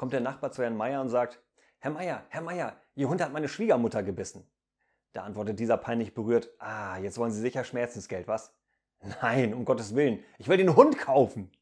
kommt der Nachbar zu Herrn Meier und sagt, Herr Meier, Herr Meier, Ihr Hund hat meine Schwiegermutter gebissen. Da antwortet dieser peinlich berührt, ah, jetzt wollen Sie sicher Schmerzensgeld, was? Nein, um Gottes Willen, ich will den Hund kaufen.